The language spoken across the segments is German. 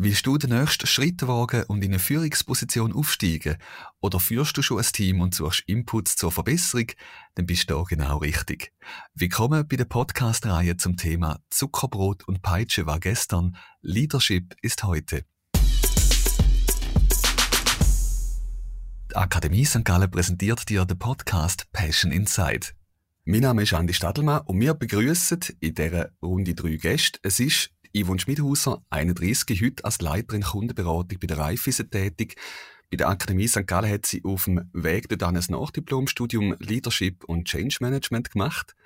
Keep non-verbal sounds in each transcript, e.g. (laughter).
Willst du den nächsten Schritt wagen und in eine Führungsposition aufsteigen? Oder führst du schon ein Team und suchst Inputs zur Verbesserung? Dann bist du da genau richtig. Willkommen bei der Podcast-Reihe zum Thema Zuckerbrot und Peitsche war gestern, Leadership ist heute. Die Akademie St. Gallen präsentiert dir den Podcast Passion Inside. Mein Name ist Andi Stadelmann und wir begrüßen in dieser Runde drei Gäste. Es ist Yvonne Schmidhauser, 31, heute als Leiterin Kundenberatung bei der Raiffeisen tätig. Bei der Akademie St. Gallen hat sie auf dem Weg dort ein Nachdiplomstudium Leadership und Change Management gemacht.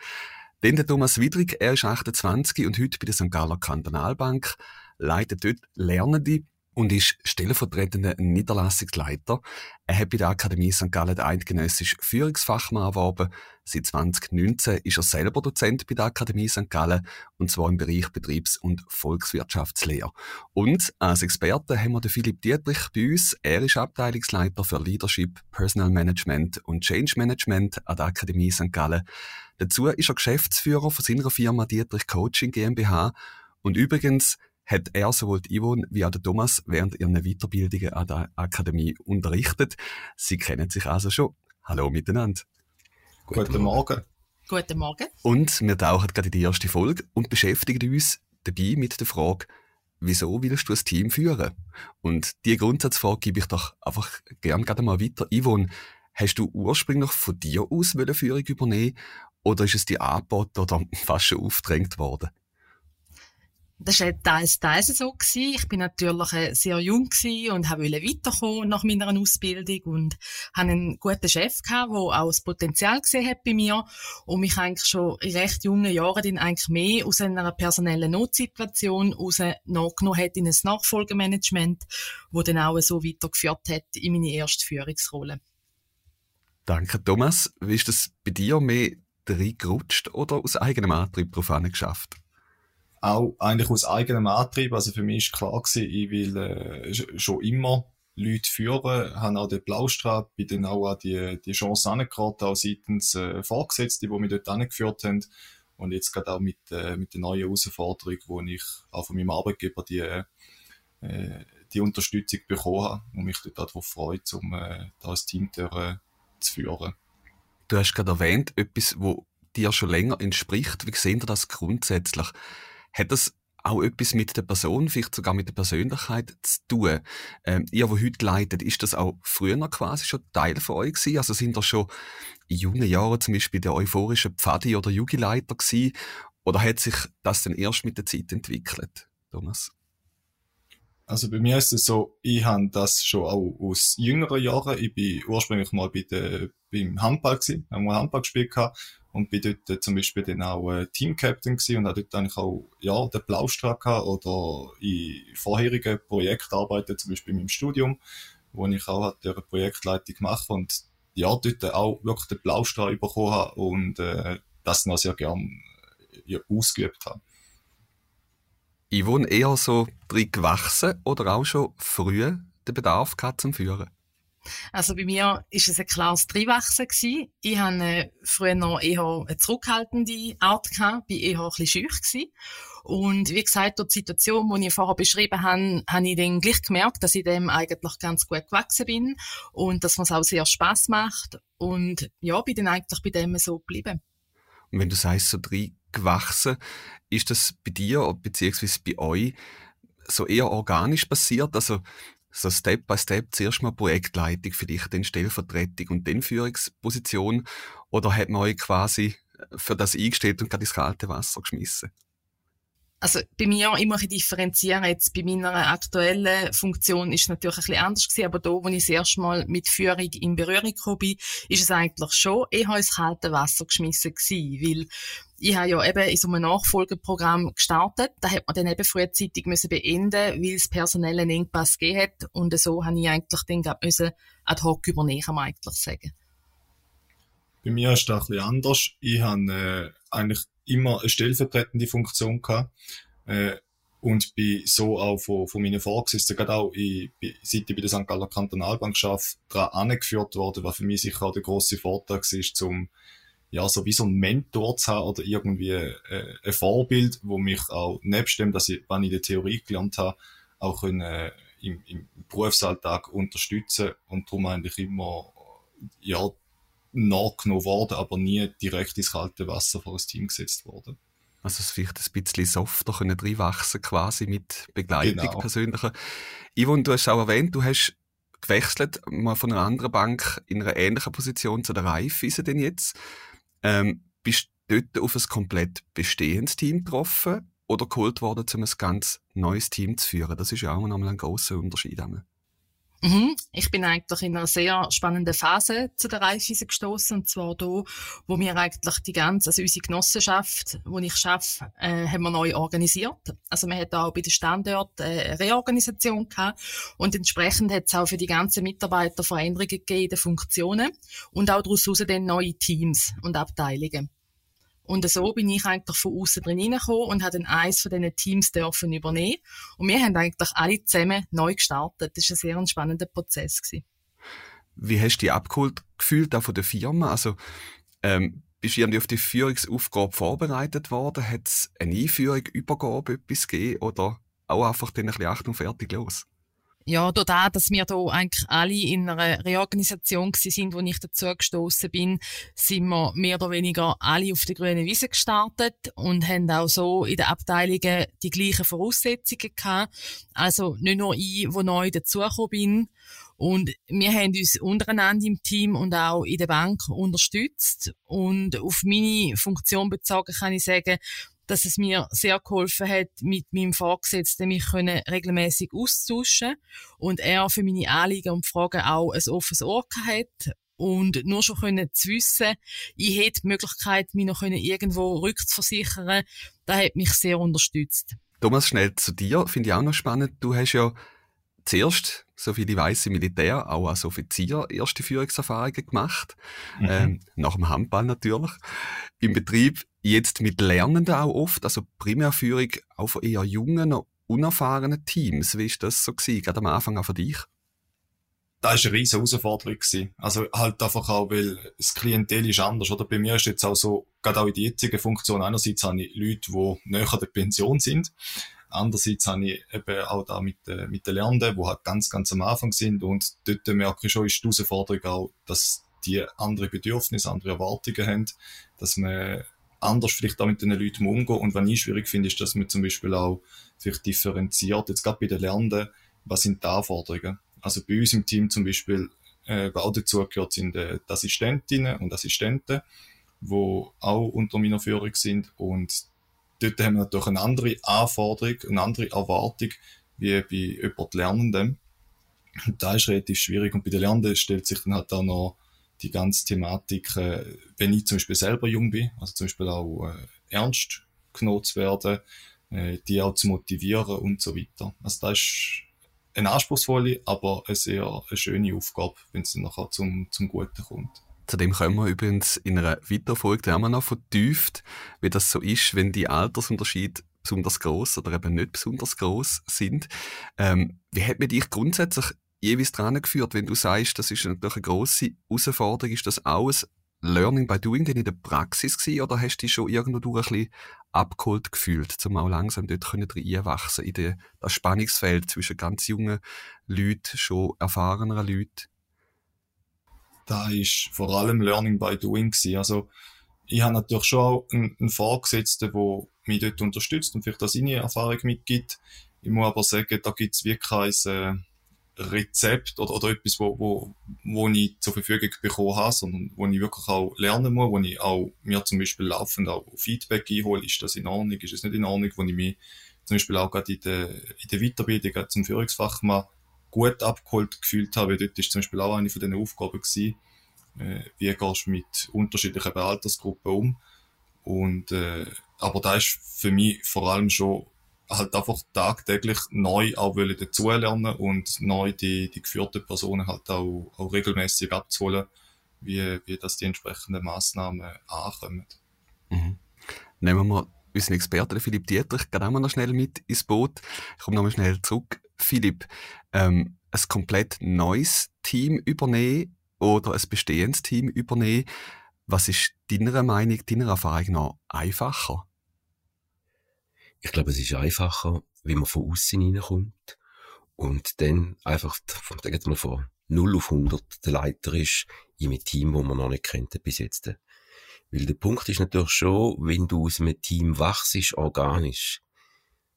Dann der Thomas Widrig, er ist 28 und heute bei der St. Galler Kantonalbank, leitet dort Lernende und ist stellvertretender Niederlassungsleiter. Er hat bei der Akademie St. Gallen den eidgenössischen Führungsfachmann erworben. Seit 2019 ist er selber Dozent bei der Akademie St. Gallen, und zwar im Bereich Betriebs- und Volkswirtschaftslehre. Und als Experte haben wir den Philipp Dietrich bei uns. Er ist Abteilungsleiter für Leadership, Personal Management und Change Management an der Akademie St. Gallen. Dazu ist er Geschäftsführer von seiner Firma Dietrich Coaching GmbH. Und übrigens, hat er sowohl Yvonne wie auch Thomas während ihrer Weiterbildungen an der Akademie unterrichtet. Sie kennen sich also schon. Hallo miteinander. Guten, Guten Morgen. Guten Morgen. Und wir tauchen gerade in die erste Folge und beschäftigen uns dabei mit der Frage, wieso willst du ein Team führen? Und die Grundsatzfrage gebe ich doch einfach gern gerade mal weiter. Yvonne, hast du ursprünglich von dir aus Führung übernehmen oder ist es dir angeboten oder (laughs) fast schon aufgedrängt worden? Das war teils, teils so. Gewesen. Ich bin natürlich äh, sehr jung und wollte weiterkommen nach meiner Ausbildung und hatte einen guten Chef, gehabt, der auch das Potenzial gesehen hat bei mir und mich eigentlich schon in recht jungen Jahren dann eigentlich mehr aus einer personellen Notsituation nachgenommen hat in ein Nachfolgemanagement, das dann auch so weitergeführt hat in meine erste Führungsrolle. Danke, Thomas. Wie ist das bei dir mehr reingerutscht oder aus eigenem Antrieb darauf geschafft? Auch eigentlich aus eigenem Antrieb. Also für mich ist klar gewesen, ich will äh, schon immer Leute führen, habe auch den Blaustrat, bin dann auch an die, die Chance angeraten, auch seitens äh, Vorgesetzte, die mich dort angeführt haben. Und jetzt gerade auch mit, äh, mit der neuen Herausforderung, wo ich auch von meinem Arbeitgeber die, äh, die Unterstützung bekommen habe und mich dort darauf freue, um äh, das Team der, äh, zu führen. Du hast gerade erwähnt, etwas, wo dir schon länger entspricht. Wie sehen ihr das grundsätzlich? Hat das auch etwas mit der Person, vielleicht sogar mit der Persönlichkeit zu tun? Ähm, ihr, wo heute leitet, ist das auch früher quasi schon Teil von euch gewesen? Also sind ihr schon in jungen Jahren zum Beispiel der euphorische Pfadi- oder Jugendleiter gewesen? Oder hat sich das dann erst mit der Zeit entwickelt, Thomas? Also bei mir ist es so, ich habe das schon auch aus jüngeren Jahren. Ich bin ursprünglich mal bei der, beim Handball gewesen, haben mal Handball gespielt gehabt und bin dort äh, zum Beispiel dann auch äh, Teamcaptain gewesen und habe dort eigentlich auch, ja, den Blaustrahl gehabt oder in vorherigen Projekten arbeiten, zum Beispiel in meinem Studium, wo ich auch halt eine Projektleitung gemacht und ja, dort auch wirklich den Blaustrahl bekommen habe und äh, das noch sehr gern ja, ausgeübt habe. Ich wohne eher so drin gewachsen oder auch schon früh den Bedarf gehabt zum Führen? Also bei mir ist es ein klares Dreiwachsen gewesen. Ich hatte äh, früher noch eher eine zurückhaltende Art gehabt, bin eher ein bisschen schüch gewesen. Und wie gesagt, durch die Situation, die ich vorher beschrieben habe, habe ich dann gleich gemerkt, dass ich dem eigentlich ganz gut gewachsen bin und dass mir es auch sehr Spaß macht. Und ja, bin dann eigentlich bei dem so geblieben. Und wenn du sagst, so drei gewachsen, ist das bei dir beziehungsweise bei euch so eher organisch passiert? Also so Step by Step zuerst mal Projektleitung für dich, dann Stellvertretung und dann Führungsposition? Oder hat man euch quasi für das eingestellt und gerade ins kalte Wasser geschmissen? Also bei mir immer ein differenzieren. Jetzt bei meiner aktuellen Funktion ist es natürlich ein bisschen anders gewesen, aber da, wo ich das erste Mal mit Führung in Berührung gekommen bin, ist es eigentlich schon eher ins kalte Wasser geschmissen gewesen, weil ich habe ja eben in so einem Nachfolgeprogramm gestartet. Da hat man dann eben frühzeitig müssen beenden, weil es personellen Engpass gegeben hat. Und so habe ich eigentlich dann müssen ad hoc übernehmen, kann man eigentlich sagen. Bei mir ist das ein bisschen anders. Ich habe äh, eigentlich immer eine stellvertretende Funktion gehabt. Äh, und bin so auch von, von meinen Vorgesetzten, gerade auch in, seit ich bei der St. Galler Kantonalbank arbeite, daran angeführt worden, was für mich sicher auch der grosse Vorteil war, zum ja, so wie so ein Mentor zu haben oder irgendwie äh, ein Vorbild, wo mich auch nebst dem, dass ich, wenn ich die Theorie gelernt habe, auch können im, im Berufsalltag unterstützen und darum eigentlich immer ja, nachgenommen worden, aber nie direkt ins kalte Wasser vor das Team gesetzt worden. Also es vielleicht ein bisschen softer können reinwachsen quasi mit Begleitung genau. persönlicher. Yvonne, du hast auch erwähnt, du hast gewechselt, mal von einer anderen Bank in einer ähnlichen Position zu der Raiffeisen denn jetzt. Ähm, bist dort auf ein komplett bestehendes Team getroffen oder geholt worden, um ein ganz neues Team zu führen? Das ist ja auch nochmal ein grosser Unterschied. Mhm. Ich bin eigentlich in einer sehr spannenden Phase zu der Raiffeisen gestoßen und zwar da, wo wir eigentlich die ganze, also unsere Genossenschaft, wo ich schaffe, äh, haben wir neu organisiert. Also wir hatten auch bei den Standorten äh, eine Reorganisation gehabt und entsprechend hat es auch für die ganzen Mitarbeiter Veränderungen gegeben in den Funktionen und auch daraus dann neue Teams und Abteilungen. Und so bin ich eigentlich von außen drin hineingekommen und habe dann eins von diesen Teams dürfen übernehmen. Und wir haben eigentlich alle zusammen neu gestartet. Das war ein sehr spannender Prozess. Gewesen. Wie hast du dich abgeholt gefühlt, auch von der Firma? Also, ähm, bist du irgendwie auf die Führungsaufgabe vorbereitet worden? Hat es eine Einführung, Übergabe, etwas gegeben? Oder auch einfach dann ein bisschen Achtung, fertig, los? Ja, da, dass wir da eigentlich alle in einer Reorganisation sind, wo ich dazu gestoßen bin, sind wir mehr oder weniger alle auf der grünen Wiese gestartet und haben auch so in den Abteilungen die gleichen Voraussetzungen gehabt. Also nicht nur ich, wo neu dazugekommen bin. Und wir haben uns untereinander im Team und auch in der Bank unterstützt. Und auf meine Funktion bezogen kann ich sagen, dass es mir sehr geholfen hat, mit meinem Vorgesetzten mich können regelmäßig austauschen und er für meine Anliegen und Fragen auch ein offenes Ohr hat und nur schon können zu wissen, ich hätte die Möglichkeit, mich noch irgendwo rückzuversichern, das hat mich sehr unterstützt. Thomas, schnell zu dir, finde ich auch noch spannend. Du hast ja zuerst, so viel ich weiss, im Militär, auch als Offizier erste Führungserfahrungen gemacht. Mhm. Ähm, nach dem Handball natürlich. Im Betrieb jetzt mit Lernenden auch oft, also Primärführung auch von eher jungen, unerfahrenen Teams. Wie ist das so gewesen, gerade am Anfang auch für dich? Das war eine riesige Herausforderung. Gewesen. Also halt einfach auch, weil das Klientel ist anders. Oder bei mir ist jetzt auch so, gerade auch in der jetzigen Funktion, einerseits habe ich Leute, die näher der Pension sind. Andererseits habe ich eben auch da mit, äh, mit den Lernenden, die halt ganz, ganz am Anfang sind. Und dort merke ich schon, ist die Herausforderung auch, dass die andere Bedürfnisse, andere Erwartungen haben, dass man anders vielleicht auch mit den Leuten umgehen. Und was ich schwierig finde, ist, dass man zum Beispiel auch vielleicht differenziert, jetzt gerade bei den Lernenden, was sind die Anforderungen? Also bei uns im Team zum Beispiel, äh, auch dazu gehört sind äh, die Assistentinnen und Assistenten, die auch unter meiner Führung sind und dort haben wir natürlich eine andere Anforderung, eine andere Erwartung, wie bei jemand Lernenden. Und das ist relativ schwierig. Und bei den Lernenden stellt sich dann halt auch noch die ganze Thematik, äh, wenn ich zum Beispiel selber jung bin, also zum Beispiel auch äh, ernst genommen zu werden, äh, die auch zu motivieren und so weiter. Also das ist eine anspruchsvolle, aber eine sehr eine schöne Aufgabe, wenn es dann nachher zum, zum Guten kommt. Zu dem können wir übrigens in einer weiteren Folge haben wir noch vertieft, wie das so ist, wenn die Altersunterschiede besonders groß oder eben nicht besonders groß sind. Ähm, wie hat man dich grundsätzlich jeweils dran geführt, wenn du sagst, das ist natürlich eine grosse Herausforderung, ist das auch ein Learning by Doing denn in der Praxis gewesen, oder hast du dich schon irgendwo durch ein bisschen abgeholt gefühlt, um auch langsam dort reinwachsen in das Spannungsfeld zwischen ganz jungen Leuten, schon erfahreneren Leuten? Da ist vor allem Learning by Doing gewesen. Also, ich habe natürlich schon auch einen, einen Vorgesetzten, der mich dort unterstützt und vielleicht auch seine Erfahrung mitgibt. Ich muss aber sagen, da gibt es wirklich kein, äh, Rezept oder, oder etwas, wo, wo, wo ich zur Verfügung bekommen habe, sondern wo ich wirklich auch lernen muss, wo ich auch mir zum Beispiel laufend auch Feedback einhole, ist das in Ordnung, ist es nicht in Ordnung, wo ich mich zum Beispiel auch gerade in der, in der Weiterbildung zum Führungsfachmann gut abgeholt gefühlt habe. Dort ist zum Beispiel auch eine von diesen Aufgaben gewesen, äh, wie gehst du mit unterschiedlichen Altersgruppen um. Und, äh, aber da ist für mich vor allem schon halt einfach tagtäglich neu auch wollen dazulernen und neu die, die geführten Personen halt auch, auch regelmäßig abzuholen, wie, wie das die entsprechenden Massnahmen ankommen. Mhm. Nehmen wir unseren Experten, Philipp Dietrich, gehen auch noch schnell mit ins Boot. Ich komme nochmal schnell zurück. Philipp, ähm, ein komplett neues Team übernehmen oder ein bestehendes Team übernehmen, was ist deiner Meinung, deiner Erfahrung nach einfacher? Ich glaube, es ist einfacher, wenn man von außen reinkommt und dann einfach, sagen wir von 0 auf 100 der Leiter ist in einem Team, wo man noch nicht kennt bis jetzt. Weil der Punkt ist natürlich schon, wenn du aus einem Team wachst, organisch,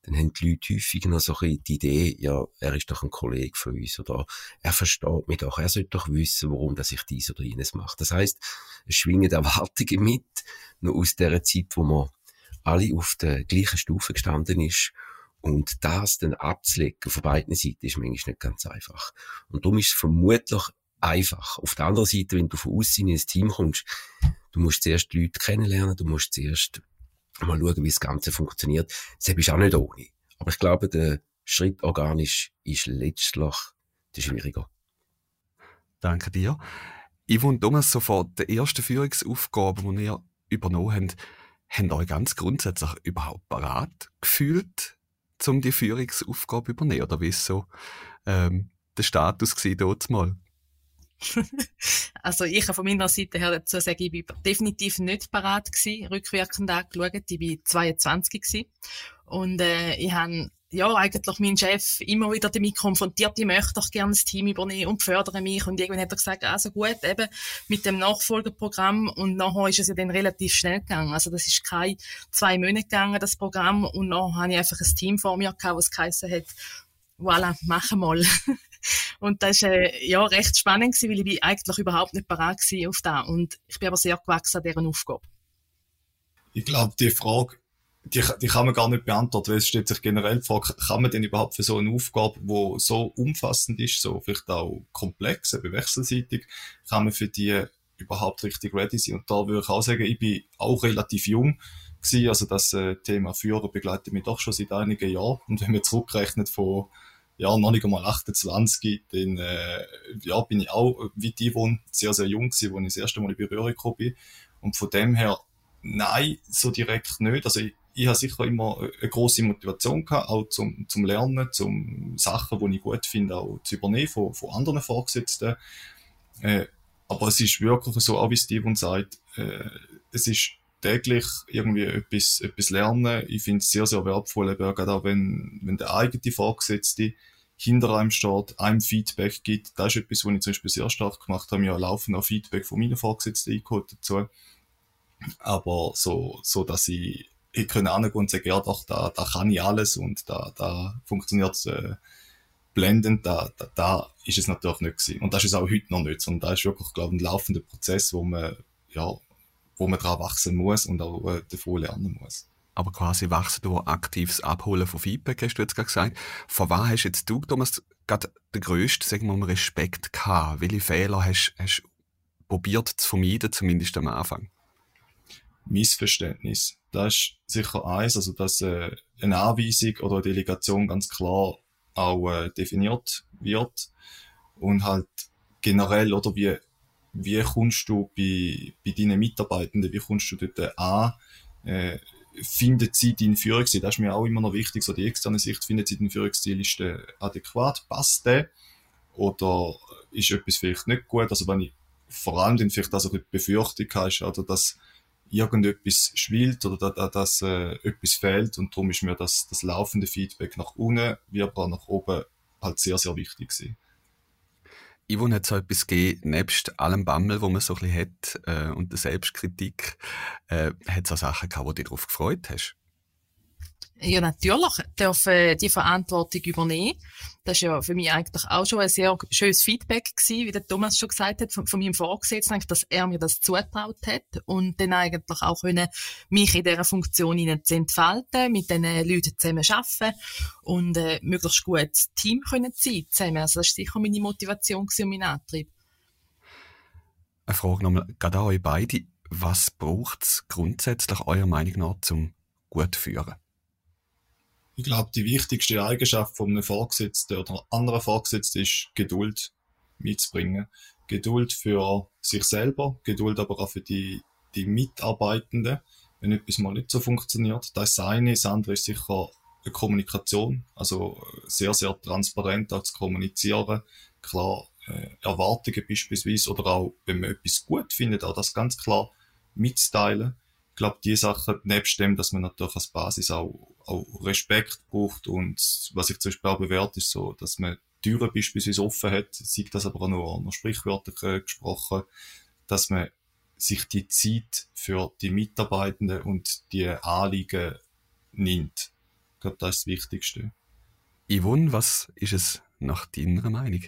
dann haben die Leute häufig noch so ein die Idee, ja, er ist doch ein Kollege von uns oder er versteht mich doch, er sollte doch wissen, warum dass ich dies oder jenes mache. Das heisst, es schwingen Erwartungen mit, noch aus der Zeit, wo man alle auf der gleichen Stufe gestanden ist und das dann abzulegen von beiden Seiten ist manchmal nicht ganz einfach. Und darum ist es vermutlich einfach. Auf der anderen Seite, wenn du von außen in ein Team kommst, du musst zuerst die Leute kennenlernen, du musst zuerst mal schauen, wie das Ganze funktioniert. Das ist auch nicht ohne. Aber ich glaube, der Schritt organisch ist letztlich der schwieriger. Danke dir. Yvonne Thomas, sofort der erste Führungsaufgabe, die ihr übernommen habt, habt euch ganz grundsätzlich überhaupt parat gefühlt, um die Führungsaufgabe übernehmen? Oder wie so ähm, der Status dort mal? (laughs) also ich von meiner Seite her dazu sagen, ich bin definitiv nicht parat gewesen, rückwirkend angeschaut. Ich war 22 gewesen. Und äh, ich habe ja, eigentlich mein Chef immer wieder damit konfrontiert, ich möchte doch gerne das Team übernehmen und fördere mich. Und irgendwann hat er gesagt, also gut, eben mit dem Nachfolgeprogramm. Und nachher ist es ja dann relativ schnell gegangen. Also das ist keine zwei Monate gegangen, das Programm. Und nachher habe ich einfach ein Team vor mir gehabt, was geheißen hat, voilà, machen mal. (laughs) und das war äh, ja recht spannend gewesen, weil ich bin eigentlich überhaupt nicht bereit war auf das. Und ich bin aber sehr gewachsen an dieser Aufgabe. Ich glaube, die Frage, die, die kann man gar nicht beantworten, weil es steht sich generell Frage, kann man denn überhaupt für so eine Aufgabe, die so umfassend ist, so vielleicht auch komplex, eben wechselseitig, kann man für die überhaupt richtig ready sein? Und da würde ich auch sagen, ich bin auch relativ jung gewesen, also das äh, Thema Führer begleitet mich doch schon seit einigen Jahren. Und wenn man zurückrechnet von ja, noch nicht einmal 28, dann äh, ja, bin ich auch, wie die wohnen, sehr, sehr jung gewesen, wo ich das erste Mal in Berührung gekommen bin. Und von dem her, nein, so direkt nicht. Also ich, ich habe sicher immer eine große Motivation gehabt, auch zum, zum Lernen, zum Sachen, die ich gut finde, auch zu übernehmen von, von anderen Vorgesetzten. Äh, aber es ist wirklich so, auch wie Steven sagt, äh, es ist täglich irgendwie etwas, etwas lernen. Ich finde es sehr, sehr wertvoll, eben auch wenn, wenn der eigene Vorgesetzte hinter einem steht, einem Feedback gibt. Das ist etwas, was ich zum Beispiel sehr stark gemacht habe. Ja, laufend auch Feedback von meinen Vorgesetzten eingeholt dazu. Aber so, so, dass ich, ich kann angehen und sagen, ja, doch, da, da kann ich alles und da, da funktioniert äh, blendend, da, da, da ist es natürlich nicht gewesen. Und das ist es auch heute noch nicht, sondern da ist wirklich, glaube ich, ein laufender Prozess, wo man, ja, wo man daran wachsen muss und auch äh, davon lernen muss. Aber quasi wachsen durch aktives Abholen von Feedback, hast du jetzt gerade gesagt. Von was hast jetzt du, Thomas, gerade den grössten, sagen wir mal, Respekt gehabt? Welche Fehler hast du probiert zu vermeiden, zumindest am Anfang? Missverständnis. Das ist sicher eins, also dass äh, eine Anweisung oder eine Delegation ganz klar auch äh, definiert wird. Und halt generell oder wie wie kommst du bei, bei deinen Mitarbeitenden, wie kommst du dort an, äh, findet sie deinen Führungsstil, das ist mir auch immer noch wichtig, so die externe Sicht, findet sie den Führungsstil, ist der adäquat, passt der, oder ist etwas vielleicht nicht gut, also wenn ich vor allem dann vielleicht also die Befürchtung hast, oder dass irgendetwas schwillt oder dass, dass äh, etwas fehlt und darum ist mir das, das laufende Feedback nach unten wie aber nach oben halt sehr, sehr wichtig gewesen. Yvonne hat so etwas gegeben, nebst allem Bammel, wo man so ein bisschen hat, äh, und der Selbstkritik, äh, hat es auch Sachen gehabt, du dich darauf gefreut hast? Ja, natürlich dürfen die Verantwortung übernehmen. Das ist ja für mich eigentlich auch schon ein sehr schönes Feedback gewesen, wie der Thomas schon gesagt hat, von, von meinem Vorgesetzten, dass er mir das zutraut hat und dann eigentlich auch können, mich in dieser Funktion zu entfalten, mit diesen Leuten zusammen arbeiten und äh, möglichst gut Team können sein zusammen. Also das ist sicher meine Motivation und mein Antrieb. Eine Frage nochmal, gerade an euch beide. Was braucht es grundsätzlich eurer Meinung nach zum gut führen? Ich glaube, die wichtigste Eigenschaft von einem Vorgesetzten oder anderen Vorgesetzten ist Geduld mitzubringen. Geduld für sich selber, Geduld aber auch für die, die Mitarbeitenden, wenn etwas mal nicht so funktioniert. Das ist eine. Das andere ist sicher eine Kommunikation, also sehr, sehr transparent auch zu kommunizieren. Klar, äh, Erwartungen beispielsweise oder auch, wenn man etwas gut findet, auch das ganz klar mitzuteilen. Ich glaube, die Sachen, nebst dem, dass man natürlich als Basis auch auch Respekt braucht und was ich zum Beispiel auch bewährt ist so, dass man Türen beispielsweise offen hat, sieht das aber auch nur, nur sprichwörtlich äh, gesprochen, dass man sich die Zeit für die Mitarbeitenden und die Anliegen nimmt. Ich glaube, das ist das Wichtigste. Yvonne, was ist es nach deiner Meinung?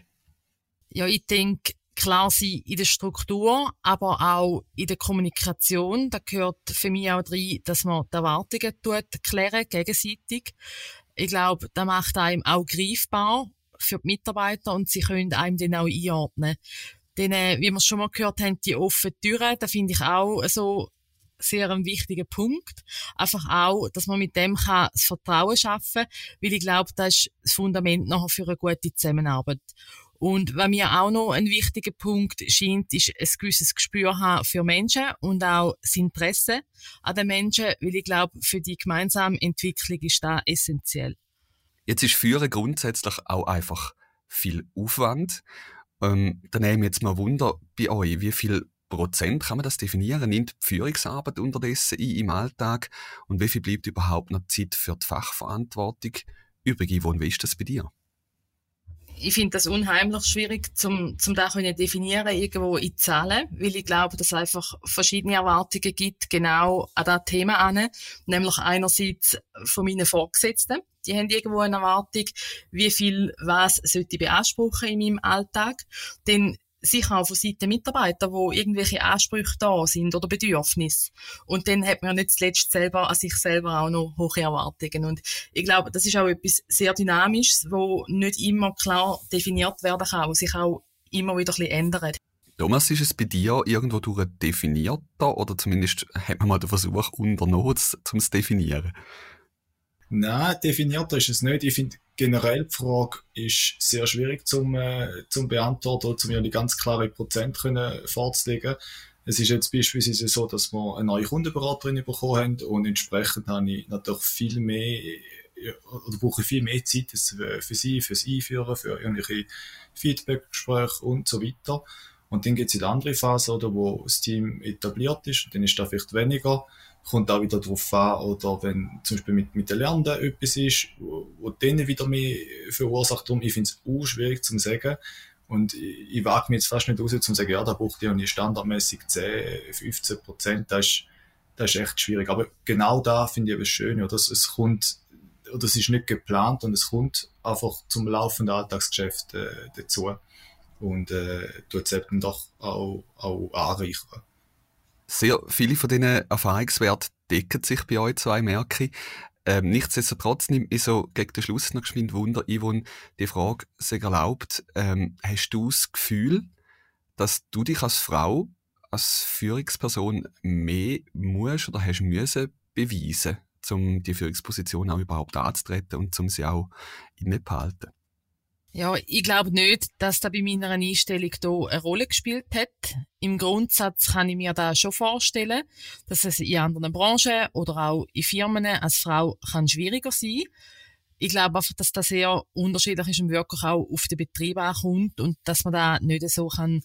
Ja, ich denke, klar sein in der Struktur, aber auch in der Kommunikation. Da gehört für mich auch rein, dass man die Erwartungen tut, klären, gegenseitig. Ich glaube, das macht einem auch greifbar für die Mitarbeiter und sie können einem dann auch einordnen. Denn, äh, wie wir schon mal gehört haben, die offenen Türen, da finde ich auch so sehr ein wichtiger Punkt. Einfach auch, dass man mit dem kann das Vertrauen schaffen, weil ich glaube, das ist das Fundament nachher für eine gute Zusammenarbeit. Und was mir auch noch ein wichtiger Punkt scheint, ist ein gewisses Gespür haben für Menschen und auch das Interesse an den Menschen, weil ich glaube, für die gemeinsame Entwicklung ist das essentiell. Jetzt ist Führen grundsätzlich auch einfach viel Aufwand. Ähm, dann nehme ich jetzt mal Wunder bei euch, wie viel Prozent kann man das definieren? Nimmt die Führungsarbeit unterdessen ein im Alltag? Und wie viel bleibt überhaupt noch Zeit für die Fachverantwortung übrig? Yvonne, wie ist das bei dir? Ich finde das unheimlich schwierig, zum, zum da können definieren, irgendwo in Zahlen, weil ich glaube, dass es einfach verschiedene Erwartungen gibt, genau an das Thema an. Nämlich einerseits von meinen Vorgesetzten. Die haben irgendwo eine Erwartung, wie viel was sollte ich beanspruchen in meinem Alltag. Denn sicher auch von Seiten der Mitarbeiter, wo irgendwelche Ansprüche da sind oder Bedürfnisse. Und dann hat man ja nicht zuletzt selber an sich selber auch noch hohe Erwartungen. Und ich glaube, das ist auch etwas sehr Dynamisches, wo nicht immer klar definiert werden kann, wo sich auch immer wieder ein bisschen ändert. Thomas, ist es bei dir irgendwo durch definierter oder zumindest hat man mal den Versuch unternommen, um es definieren? Nein, definierter ist es nicht. Ich finde, generell die Frage ist sehr schwierig zum, äh, zum beantworten oder zum mir die ganz klare Prozent können vorzulegen. Es ist jetzt beispielsweise so, dass wir eine neue Kundenberaterin bekommen haben und entsprechend habe ich natürlich viel mehr oder brauche viel mehr Zeit für sie, fürs Einführen, für irgendwelche Feedbackgespräche und so weiter. Und dann gibt es in der andere Phase, oder, wo das Team etabliert ist, dann ist da vielleicht weniger kommt auch wieder darauf an, oder wenn zum Beispiel mit, mit den Lernenden etwas ist, wo, wo denen wieder mehr verursacht. Darum, ich finde es auch schwierig zu sagen. Und ich, ich wage mir jetzt fast nicht raus, zu sagen, ja, da braucht ihr nicht standardmäßig 10, 15 Prozent. Das ist, das ist echt schwierig. Aber genau da finde ich es schön, oder? Es, kommt, oder es ist nicht geplant und es kommt einfach zum laufenden Alltagsgeschäft äh, dazu. Und äh, tut es eben doch auch, auch anreichern. Sehr viele von diesen Erfahrungswerten decken sich bei euch zwei, merke ich. Ähm, nichtsdestotrotz nimmt ich so gegen den Schluss noch geschwind Wunder, Yvonne, die Frage sehr erlaubt, ähm, hast du das Gefühl, dass du dich als Frau, als Führungsperson mehr musst oder hast müssen beweisen, um die Führungsposition auch überhaupt anzutreten und um sie auch innezuhalten? Ja, ich glaube nicht, dass da bei meiner Einstellung hier eine Rolle gespielt hat. Im Grundsatz kann ich mir da schon vorstellen, dass es in anderen Branchen oder auch in Firmen als Frau kann schwieriger sein. Ich glaube einfach, dass das sehr unterschiedlich ist und wirklich auch auf den Betrieb ankommt und dass man da nicht so kann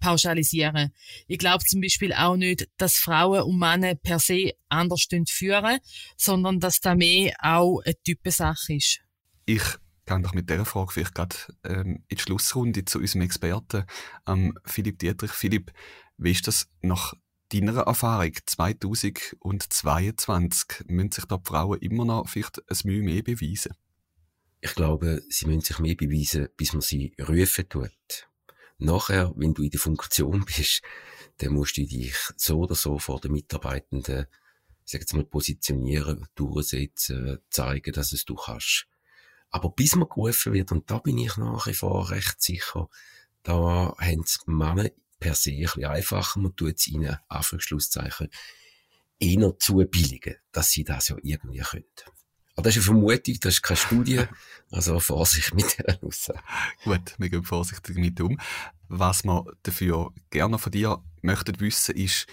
pauschalisieren. Ich glaube zum Beispiel auch nicht, dass Frauen und Männer per se anders führen, sondern dass da mehr auch eine Typensache ist. Ich gehen doch mit dieser Frage vielleicht gerade ähm, in die Schlussrunde zu unserem Experten, ähm, Philipp Dietrich. Philipp, wie ist das nach deiner Erfahrung 2022? Müssen sich da die Frauen immer noch vielleicht ein Mühe mehr beweisen? Ich glaube, sie müssen sich mehr beweisen, bis man sie rufen tut. Nachher, wenn du in der Funktion (laughs) bist, dann musst du dich so oder so vor den Mitarbeitenden, sag jetzt mal, positionieren, durchsetzen, zeigen, dass es du kannst. Aber bis man gerufen wird, und da bin ich nach wie vor recht sicher, da haben es Männer per se ein bisschen einfacher. Man tut es ihnen, Anführungsschlusszeichen, eher zubilligen, dass sie das ja irgendwie können. Aber das ist eine Vermutung, das ist keine Studie. (laughs) Also Vorsicht mit der Aussage. Gut, wir gehen vorsichtig mit um. Was wir dafür gerne von dir möchten wissen, ist,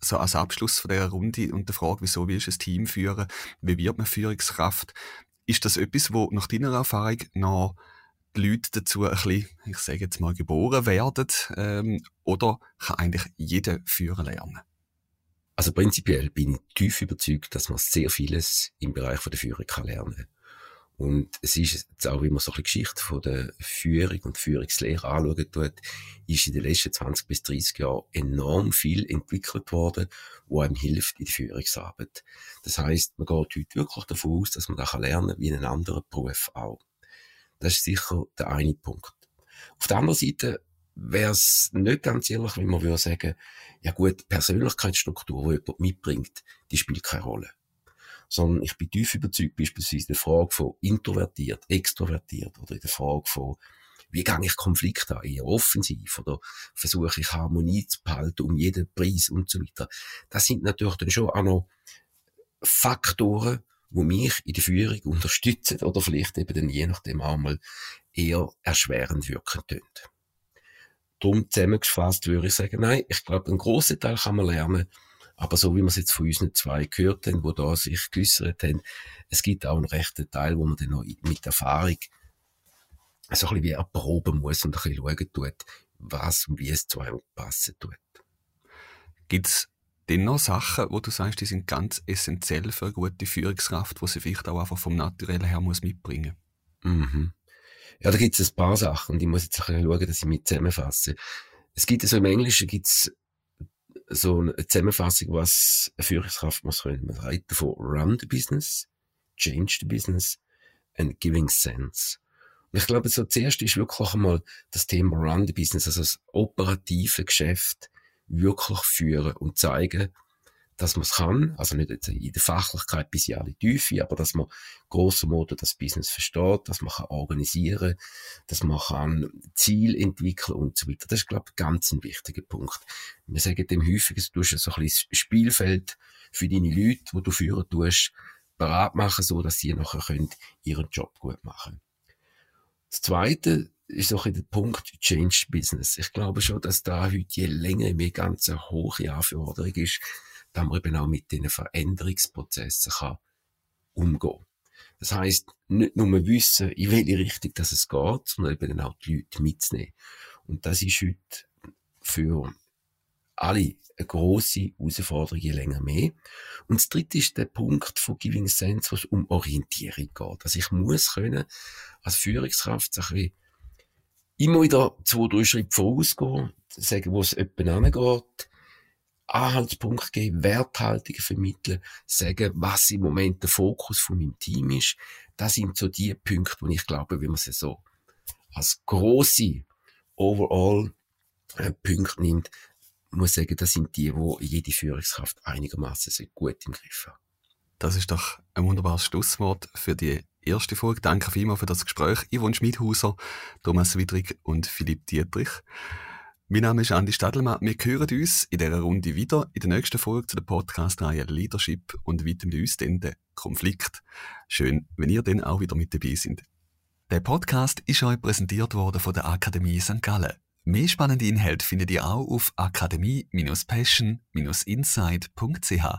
so als Abschluss von dieser Runde und der Frage, wieso willst du ein Team führen? Wie wird man Führungskraft? Ist das etwas, wo nach deiner Erfahrung noch die Leute dazu ein bisschen, ich sage jetzt mal, geboren werden? Ähm, oder kann eigentlich jeder führen lernen? Also prinzipiell bin ich tief überzeugt, dass man sehr vieles im Bereich von der Führung kann lernen und es ist jetzt auch, wie man so eine Geschichte von der Führung und Führungslehre anschauen tut, ist in den letzten 20 bis 30 Jahren enorm viel entwickelt worden, wo einem hilft in der Führungsarbeit. Das heißt, man geht heute wirklich davon aus, dass man da lernen kann, wie in einem anderen Beruf auch. Das ist sicher der eine Punkt. Auf der anderen Seite wäre es nicht ganz ehrlich, wenn man würde sagen, ja gut, Persönlichkeitsstruktur, die jemand mitbringt, die spielt keine Rolle sondern ich bin tief überzeugt, beispielsweise in der Frage von introvertiert, extrovertiert oder in der Frage von, wie gehe ich Konflikte an, eher offensiv oder versuche ich Harmonie zu behalten um jeden Preis und so weiter. Das sind natürlich dann schon auch noch Faktoren, wo mich in der Führung unterstützen oder vielleicht eben dann je nachdem einmal eher erschwerend wirken tun. Darum zusammengefasst würde ich sagen, nein, ich glaube, einen grossen Teil kann man lernen, aber so wie wir es jetzt von unseren zwei gehört haben, die da sich geäussert haben, es gibt auch einen rechten Teil, wo man dann noch mit Erfahrung so ein bisschen wie erproben muss und ein bisschen schauen tut, was und wie es zu einem passen tut. Gibt es denn noch Sachen, wo du sagst, die sind ganz essentiell für eine gute Führungskraft, die sie vielleicht auch einfach vom Naturellen her muss mitbringen Mhm. Ja, da gibt es ein paar Sachen und ich muss jetzt ein bisschen schauen, dass ich mich zusammenfasse. Es gibt also im Englischen gibt's so eine Zusammenfassung, was eine Führungskraft muss können. Man redet davon run the business, change the business and giving sense. Und ich glaube, so zuerst ist wirklich einmal das Thema run the business, also das operative Geschäft wirklich führen und zeigen, dass man es kann, also nicht in der Fachlichkeit bis in alle Tiefe, aber dass man grosser Modo das Business versteht, dass man kann organisieren, dass man kann Ziel entwickeln und so weiter. Das ist, glaube ich, ganz ein wichtiger Punkt. Wir sagen dem häufig, du hast so ein bisschen Spielfeld für deine Leute, wo du führen tust, parat machen, so dass sie nachher können ihren Job gut machen. Das Zweite ist auch der Punkt Change Business. Ich glaube schon, dass da heute je länger mehr ganz eine hohe Anforderung ist, dass man eben auch mit diesen Veränderungsprozessen kann umgehen Das heißt nicht nur wissen, in welche Richtung das es geht, sondern eben auch die Leute mitzunehmen. Und das ist heute für alle eine grosse Herausforderung, je länger mehr. Und das dritte ist der Punkt von Giving Sense, wo es um Orientierung geht. Also ich muss können, als Führungskraft, so ein immer wieder zwei, drei Schritte vorausgehen, sagen, wo es jemand angeht, Anhaltspunkt geben, Werthaltungen vermitteln, sagen, was im Moment der Fokus von meinem Team ist. Das sind so die Punkte, wo ich glaube, wenn man sie so als große overall äh, Punkte nimmt, muss sagen, das sind die, wo jede Führungskraft einigermaßen gut im Griff hat. Das ist doch ein wunderbares Schlusswort für die erste Folge. Danke vielmals für das Gespräch. Yvonne Schmidhauser, Thomas Widrig und Philipp Dietrich. Mein Name ist Andi Stadelmann. Wir hören uns in dieser Runde wieder in der nächsten Folge zu der Podcast-Reihe Leadership und widmen uns dann den Konflikt. Schön, wenn ihr dann auch wieder mit dabei seid. Der Podcast ist euch präsentiert worden von der Akademie St. Gallen. Mehr spannende Inhalte findet ihr auch auf akademie-passion-insight.ch.